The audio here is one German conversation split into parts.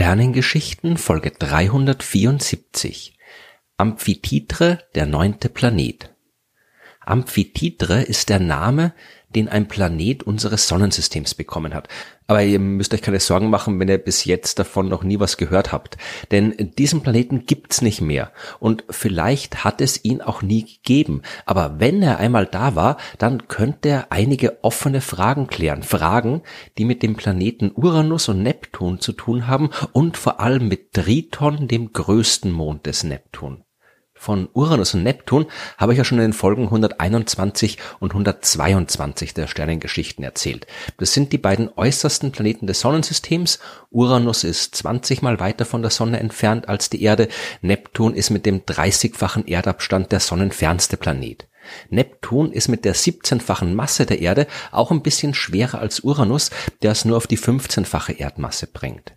Sternengeschichten Folge 374 Amphitheatre, der neunte Planet. Amphitheatre ist der Name den ein Planet unseres Sonnensystems bekommen hat. Aber ihr müsst euch keine Sorgen machen, wenn ihr bis jetzt davon noch nie was gehört habt. Denn diesen Planeten gibt's nicht mehr. Und vielleicht hat es ihn auch nie gegeben. Aber wenn er einmal da war, dann könnte er einige offene Fragen klären. Fragen, die mit dem Planeten Uranus und Neptun zu tun haben und vor allem mit Triton, dem größten Mond des Neptun von Uranus und Neptun habe ich ja schon in den Folgen 121 und 122 der Sternengeschichten erzählt. Das sind die beiden äußersten Planeten des Sonnensystems. Uranus ist 20 mal weiter von der Sonne entfernt als die Erde. Neptun ist mit dem 30-fachen Erdabstand der sonnenfernste Planet. Neptun ist mit der 17-fachen Masse der Erde auch ein bisschen schwerer als Uranus, der es nur auf die 15-fache Erdmasse bringt.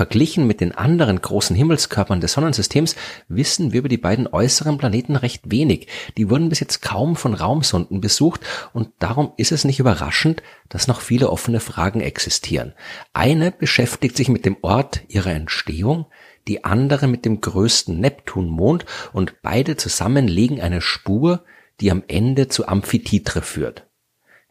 Verglichen mit den anderen großen Himmelskörpern des Sonnensystems wissen wir über die beiden äußeren Planeten recht wenig. Die wurden bis jetzt kaum von Raumsonden besucht und darum ist es nicht überraschend, dass noch viele offene Fragen existieren. Eine beschäftigt sich mit dem Ort ihrer Entstehung, die andere mit dem größten Neptunmond und beide zusammen legen eine Spur, die am Ende zu Amphitheatre führt.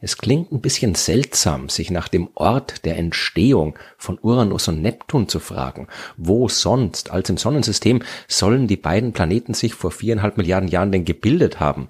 Es klingt ein bisschen seltsam, sich nach dem Ort der Entstehung von Uranus und Neptun zu fragen. Wo sonst als im Sonnensystem sollen die beiden Planeten sich vor viereinhalb Milliarden Jahren denn gebildet haben?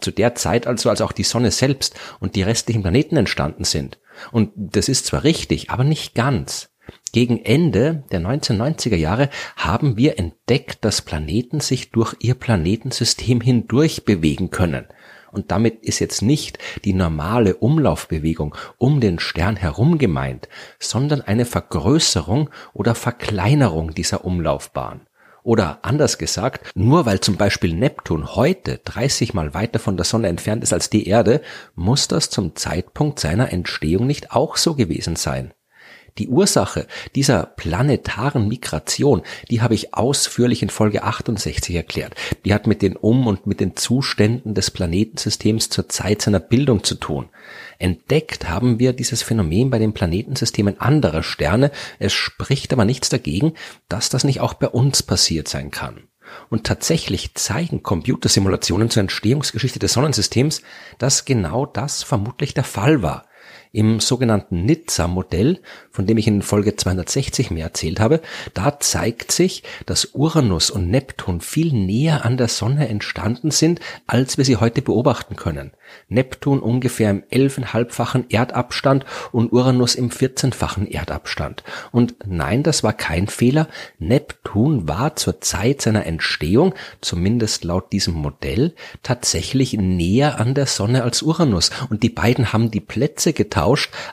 Zu der Zeit also, als auch die Sonne selbst und die restlichen Planeten entstanden sind. Und das ist zwar richtig, aber nicht ganz. Gegen Ende der 1990er Jahre haben wir entdeckt, dass Planeten sich durch ihr Planetensystem hindurch bewegen können. Und damit ist jetzt nicht die normale Umlaufbewegung um den Stern herum gemeint, sondern eine Vergrößerung oder Verkleinerung dieser Umlaufbahn. Oder anders gesagt, nur weil zum Beispiel Neptun heute 30 mal weiter von der Sonne entfernt ist als die Erde, muss das zum Zeitpunkt seiner Entstehung nicht auch so gewesen sein. Die Ursache dieser planetaren Migration, die habe ich ausführlich in Folge 68 erklärt. Die hat mit den Um- und mit den Zuständen des Planetensystems zur Zeit seiner Bildung zu tun. Entdeckt haben wir dieses Phänomen bei den Planetensystemen anderer Sterne. Es spricht aber nichts dagegen, dass das nicht auch bei uns passiert sein kann. Und tatsächlich zeigen Computersimulationen zur Entstehungsgeschichte des Sonnensystems, dass genau das vermutlich der Fall war. Im sogenannten Nizza-Modell, von dem ich in Folge 260 mehr erzählt habe, da zeigt sich, dass Uranus und Neptun viel näher an der Sonne entstanden sind, als wir sie heute beobachten können. Neptun ungefähr im elfenhalbfachen Erdabstand und Uranus im vierzehnfachen Erdabstand. Und nein, das war kein Fehler. Neptun war zur Zeit seiner Entstehung, zumindest laut diesem Modell, tatsächlich näher an der Sonne als Uranus. Und die beiden haben die Plätze getauscht,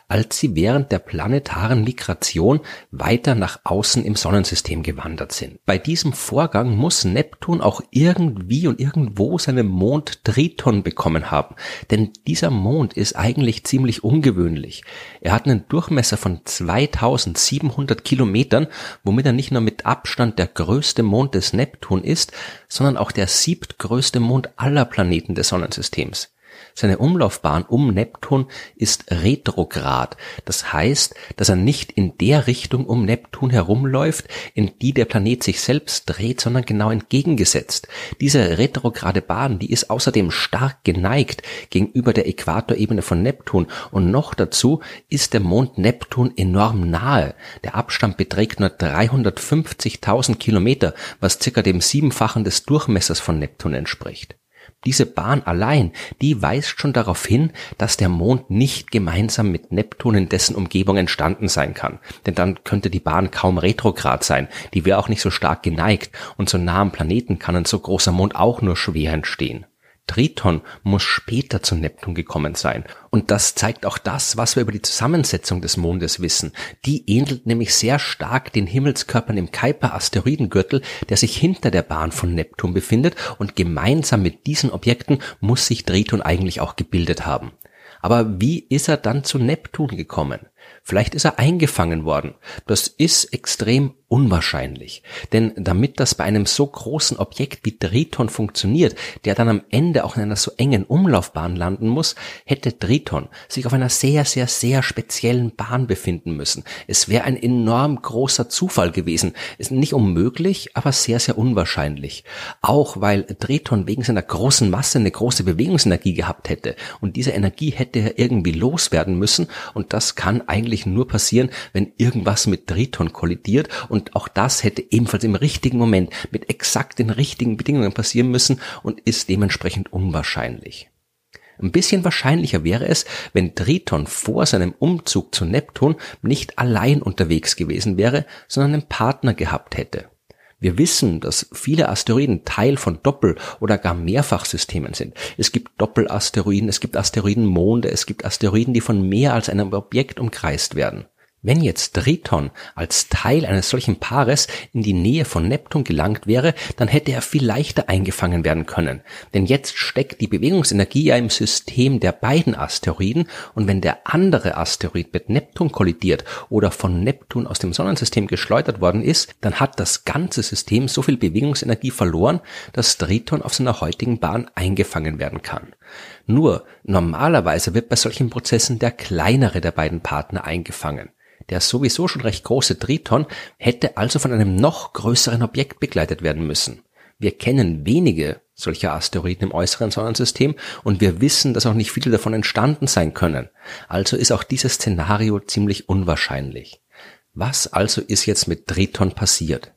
als sie während der planetaren Migration weiter nach außen im Sonnensystem gewandert sind. Bei diesem Vorgang muss Neptun auch irgendwie und irgendwo seinen Mond Triton bekommen haben. Denn dieser Mond ist eigentlich ziemlich ungewöhnlich. Er hat einen Durchmesser von 2700 Kilometern, womit er nicht nur mit Abstand der größte Mond des Neptun ist, sondern auch der siebtgrößte Mond aller Planeten des Sonnensystems. Seine Umlaufbahn um Neptun ist retrograd. Das heißt, dass er nicht in der Richtung um Neptun herumläuft, in die der Planet sich selbst dreht, sondern genau entgegengesetzt. Diese retrograde Bahn, die ist außerdem stark geneigt gegenüber der Äquatorebene von Neptun und noch dazu ist der Mond Neptun enorm nahe. Der Abstand beträgt nur 350.000 Kilometer, was circa dem Siebenfachen des Durchmessers von Neptun entspricht. Diese Bahn allein, die weist schon darauf hin, dass der Mond nicht gemeinsam mit Neptun in dessen Umgebung entstanden sein kann. Denn dann könnte die Bahn kaum retrograd sein. Die wäre auch nicht so stark geneigt. Und so nah am Planeten kann ein so großer Mond auch nur schwer entstehen. Triton muss später zu Neptun gekommen sein. Und das zeigt auch das, was wir über die Zusammensetzung des Mondes wissen. Die ähnelt nämlich sehr stark den Himmelskörpern im Kuiper-Asteroidengürtel, der sich hinter der Bahn von Neptun befindet und gemeinsam mit diesen Objekten muss sich Triton eigentlich auch gebildet haben. Aber wie ist er dann zu Neptun gekommen? Vielleicht ist er eingefangen worden. Das ist extrem unwahrscheinlich. Denn damit das bei einem so großen Objekt wie Triton funktioniert, der dann am Ende auch in einer so engen Umlaufbahn landen muss, hätte Triton sich auf einer sehr, sehr, sehr speziellen Bahn befinden müssen. Es wäre ein enorm großer Zufall gewesen. Ist nicht unmöglich, aber sehr, sehr unwahrscheinlich. Auch weil Triton wegen seiner großen Masse eine große Bewegungsenergie gehabt hätte. Und diese Energie hätte er irgendwie loswerden müssen. Und das kann eigentlich nur passieren, wenn irgendwas mit Triton kollidiert und auch das hätte ebenfalls im richtigen Moment mit exakt den richtigen Bedingungen passieren müssen und ist dementsprechend unwahrscheinlich. Ein bisschen wahrscheinlicher wäre es, wenn Triton vor seinem Umzug zu Neptun nicht allein unterwegs gewesen wäre, sondern einen Partner gehabt hätte. Wir wissen, dass viele Asteroiden Teil von Doppel- oder gar Mehrfachsystemen sind. Es gibt Doppelasteroiden, es gibt Asteroidenmonde, es gibt Asteroiden, die von mehr als einem Objekt umkreist werden. Wenn jetzt Triton als Teil eines solchen Paares in die Nähe von Neptun gelangt wäre, dann hätte er viel leichter eingefangen werden können. Denn jetzt steckt die Bewegungsenergie ja im System der beiden Asteroiden und wenn der andere Asteroid mit Neptun kollidiert oder von Neptun aus dem Sonnensystem geschleudert worden ist, dann hat das ganze System so viel Bewegungsenergie verloren, dass Triton auf seiner heutigen Bahn eingefangen werden kann. Nur normalerweise wird bei solchen Prozessen der kleinere der beiden Partner eingefangen. Der sowieso schon recht große Triton hätte also von einem noch größeren Objekt begleitet werden müssen. Wir kennen wenige solcher Asteroiden im äußeren Sonnensystem und wir wissen, dass auch nicht viele davon entstanden sein können. Also ist auch dieses Szenario ziemlich unwahrscheinlich. Was also ist jetzt mit Triton passiert?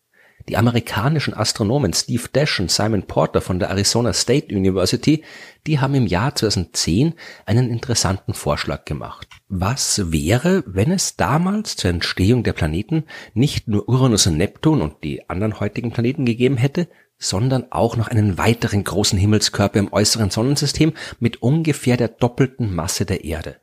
Die amerikanischen Astronomen Steve Dash und Simon Porter von der Arizona State University, die haben im Jahr 2010 einen interessanten Vorschlag gemacht. Was wäre, wenn es damals zur Entstehung der Planeten nicht nur Uranus und Neptun und die anderen heutigen Planeten gegeben hätte, sondern auch noch einen weiteren großen Himmelskörper im äußeren Sonnensystem mit ungefähr der doppelten Masse der Erde?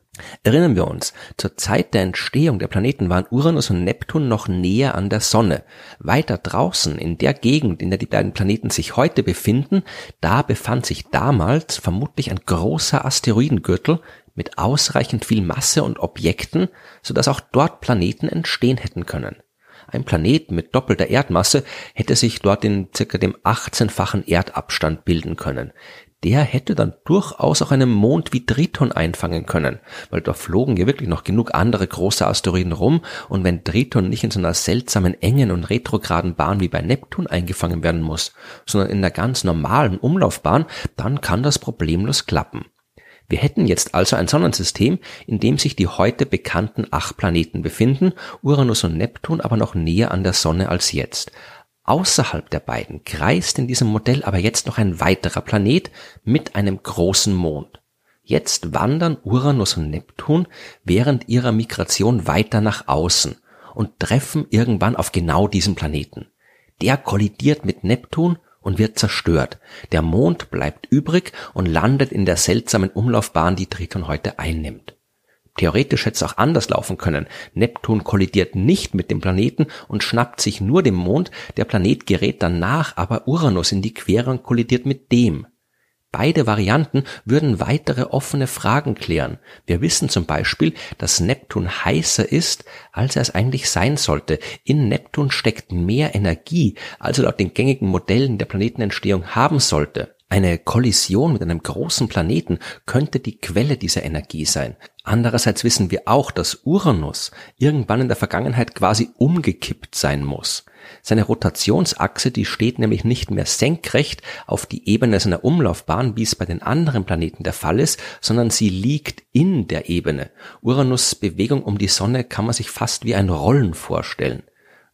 Erinnern wir uns, zur Zeit der Entstehung der Planeten waren Uranus und Neptun noch näher an der Sonne. Weiter draußen, in der Gegend, in der die beiden Planeten sich heute befinden, da befand sich damals vermutlich ein großer Asteroidengürtel mit ausreichend viel Masse und Objekten, sodass auch dort Planeten entstehen hätten können. Ein Planet mit doppelter Erdmasse hätte sich dort in circa dem 18-fachen Erdabstand bilden können der hätte dann durchaus auch einen Mond wie Triton einfangen können, weil da flogen ja wirklich noch genug andere große Asteroiden rum und wenn Triton nicht in so einer seltsamen engen und retrograden Bahn wie bei Neptun eingefangen werden muss, sondern in einer ganz normalen Umlaufbahn, dann kann das problemlos klappen. Wir hätten jetzt also ein Sonnensystem, in dem sich die heute bekannten acht Planeten befinden, Uranus und Neptun aber noch näher an der Sonne als jetzt. Außerhalb der beiden kreist in diesem Modell aber jetzt noch ein weiterer Planet mit einem großen Mond. Jetzt wandern Uranus und Neptun während ihrer Migration weiter nach außen und treffen irgendwann auf genau diesen Planeten. Der kollidiert mit Neptun und wird zerstört. Der Mond bleibt übrig und landet in der seltsamen Umlaufbahn, die Triton heute einnimmt. Theoretisch hätte es auch anders laufen können. Neptun kollidiert nicht mit dem Planeten und schnappt sich nur dem Mond, der Planet gerät danach aber Uranus in die Quere und kollidiert mit dem. Beide Varianten würden weitere offene Fragen klären. Wir wissen zum Beispiel, dass Neptun heißer ist, als er es eigentlich sein sollte. In Neptun steckt mehr Energie, als er laut den gängigen Modellen der Planetenentstehung haben sollte. Eine Kollision mit einem großen Planeten könnte die Quelle dieser Energie sein. Andererseits wissen wir auch, dass Uranus irgendwann in der Vergangenheit quasi umgekippt sein muss. Seine Rotationsachse, die steht nämlich nicht mehr senkrecht auf die Ebene seiner Umlaufbahn, wie es bei den anderen Planeten der Fall ist, sondern sie liegt in der Ebene. Uranus Bewegung um die Sonne kann man sich fast wie ein Rollen vorstellen.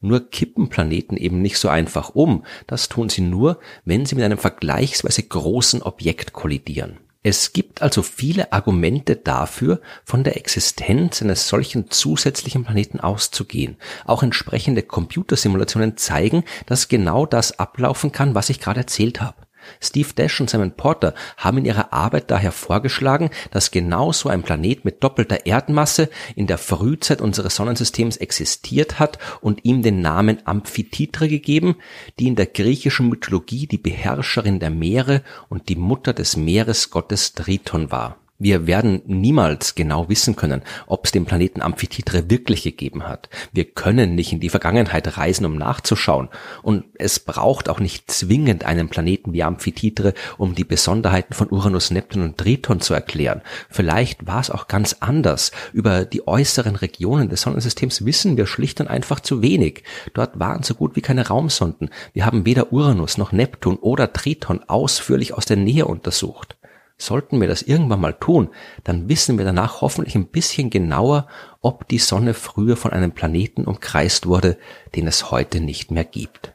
Nur kippen Planeten eben nicht so einfach um. Das tun sie nur, wenn sie mit einem vergleichsweise großen Objekt kollidieren. Es gibt also viele Argumente dafür, von der Existenz eines solchen zusätzlichen Planeten auszugehen. Auch entsprechende Computersimulationen zeigen, dass genau das ablaufen kann, was ich gerade erzählt habe. Steve Dash und Simon Porter haben in ihrer Arbeit daher vorgeschlagen, dass genau so ein Planet mit doppelter Erdmasse in der Frühzeit unseres Sonnensystems existiert hat und ihm den Namen Amphitheatre gegeben, die in der griechischen Mythologie die Beherrscherin der Meere und die Mutter des Meeresgottes Triton war. Wir werden niemals genau wissen können, ob es den Planeten Amphitheatre wirklich gegeben hat. Wir können nicht in die Vergangenheit reisen, um nachzuschauen. Und es braucht auch nicht zwingend einen Planeten wie Amphitheatre, um die Besonderheiten von Uranus, Neptun und Triton zu erklären. Vielleicht war es auch ganz anders. Über die äußeren Regionen des Sonnensystems wissen wir schlicht und einfach zu wenig. Dort waren so gut wie keine Raumsonden. Wir haben weder Uranus noch Neptun oder Triton ausführlich aus der Nähe untersucht. Sollten wir das irgendwann mal tun, dann wissen wir danach hoffentlich ein bisschen genauer, ob die Sonne früher von einem Planeten umkreist wurde, den es heute nicht mehr gibt.